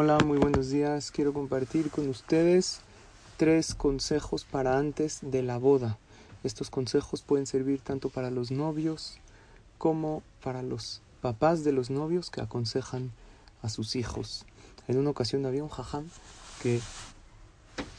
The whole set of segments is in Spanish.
Hola, muy buenos días. Quiero compartir con ustedes tres consejos para antes de la boda. Estos consejos pueden servir tanto para los novios como para los papás de los novios que aconsejan a sus hijos. En una ocasión había un jajam que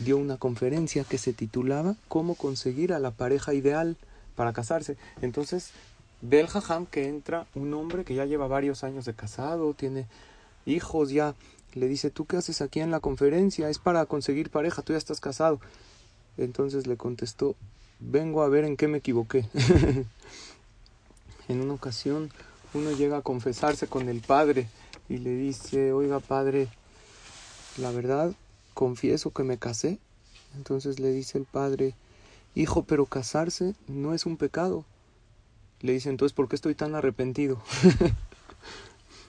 dio una conferencia que se titulaba Cómo conseguir a la pareja ideal para casarse. Entonces ve el jajam que entra un hombre que ya lleva varios años de casado, tiene hijos ya. Le dice, ¿tú qué haces aquí en la conferencia? Es para conseguir pareja, tú ya estás casado. Entonces le contestó, vengo a ver en qué me equivoqué. en una ocasión uno llega a confesarse con el padre y le dice, oiga padre, la verdad, confieso que me casé. Entonces le dice el padre, hijo, pero casarse no es un pecado. Le dice, entonces, ¿por qué estoy tan arrepentido?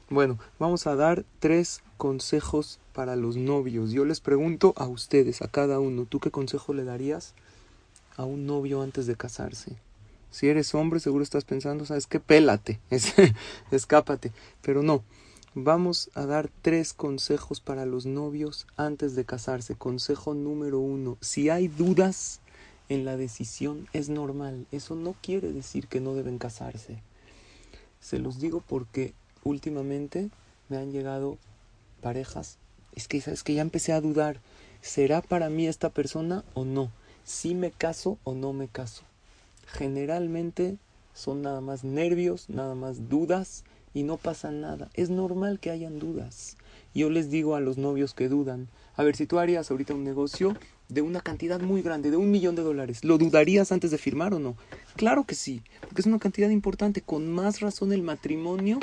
bueno, vamos a dar tres consejos para los novios. Yo les pregunto a ustedes, a cada uno, ¿tú qué consejo le darías a un novio antes de casarse? Si eres hombre, seguro estás pensando, ¿sabes qué? Pélate, escápate. Pero no, vamos a dar tres consejos para los novios antes de casarse. Consejo número uno, si hay dudas en la decisión, es normal. Eso no quiere decir que no deben casarse. Se los digo porque últimamente me han llegado parejas. Es que, ¿sabes que Ya empecé a dudar. ¿Será para mí esta persona o no? ¿Si me caso o no me caso? Generalmente son nada más nervios, nada más dudas y no pasa nada. Es normal que hayan dudas. Yo les digo a los novios que dudan, a ver, si tú harías ahorita un negocio de una cantidad muy grande, de un millón de dólares, ¿lo dudarías antes de firmar o no? Claro que sí, porque es una cantidad importante, con más razón el matrimonio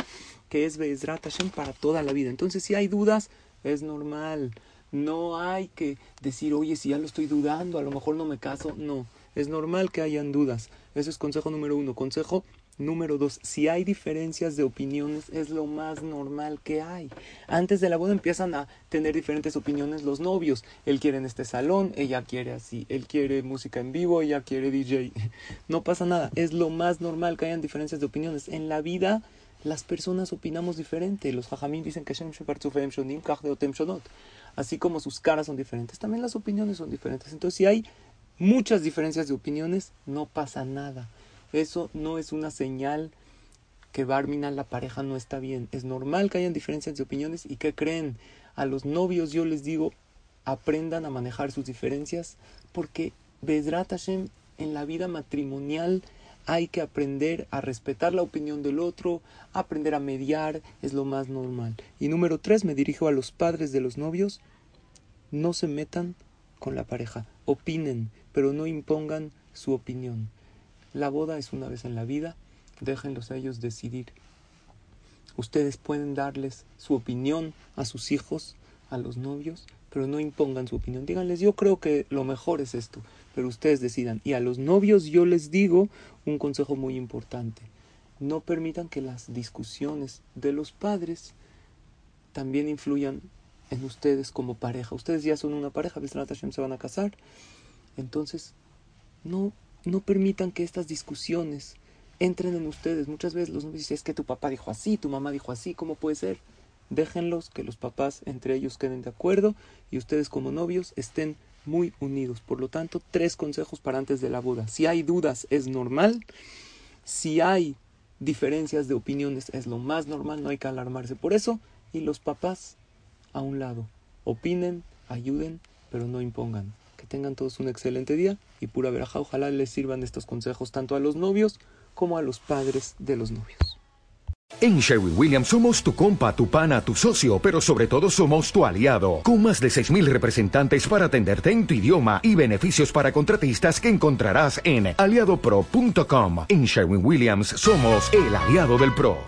que es Bezrat Hashem para toda la vida. Entonces, si hay dudas, es normal. No hay que decir, oye, si ya lo estoy dudando, a lo mejor no me caso. No, es normal que hayan dudas. Ese es consejo número uno. Consejo Número dos, si hay diferencias de opiniones es lo más normal que hay. Antes de la boda empiezan a tener diferentes opiniones los novios. Él quiere en este salón, ella quiere así. Él quiere música en vivo, ella quiere DJ. No pasa nada, es lo más normal que hayan diferencias de opiniones. En la vida las personas opinamos diferente. Los jajamín dicen que Así como sus caras son diferentes, también las opiniones son diferentes. Entonces si hay muchas diferencias de opiniones, no pasa nada. Eso no es una señal que Barmina, la pareja, no está bien. Es normal que hayan diferencias de opiniones y que creen. A los novios yo les digo, aprendan a manejar sus diferencias porque Bezrat Hashem en la vida matrimonial hay que aprender a respetar la opinión del otro, aprender a mediar, es lo más normal. Y número tres, me dirijo a los padres de los novios, no se metan con la pareja, opinen, pero no impongan su opinión. La boda es una vez en la vida, déjenlos a ellos decidir. Ustedes pueden darles su opinión a sus hijos, a los novios, pero no impongan su opinión. Díganles, yo creo que lo mejor es esto, pero ustedes decidan. Y a los novios yo les digo un consejo muy importante. No permitan que las discusiones de los padres también influyan en ustedes como pareja. Ustedes ya son una pareja, se van a casar. Entonces, no no permitan que estas discusiones entren en ustedes. Muchas veces los novios dicen, es que tu papá dijo así, tu mamá dijo así, ¿cómo puede ser? Déjenlos que los papás entre ellos queden de acuerdo y ustedes como novios estén muy unidos. Por lo tanto, tres consejos para antes de la boda. Si hay dudas, es normal. Si hay diferencias de opiniones, es lo más normal, no hay que alarmarse por eso. Y los papás a un lado. Opinen, ayuden, pero no impongan. Que tengan todos un excelente día y pura veraja. Ojalá les sirvan estos consejos tanto a los novios como a los padres de los novios. En Sherwin Williams somos tu compa, tu pana, tu socio, pero sobre todo somos tu aliado, con más de 6.000 representantes para atenderte en tu idioma y beneficios para contratistas que encontrarás en aliadopro.com. En Sherwin Williams somos el aliado del PRO.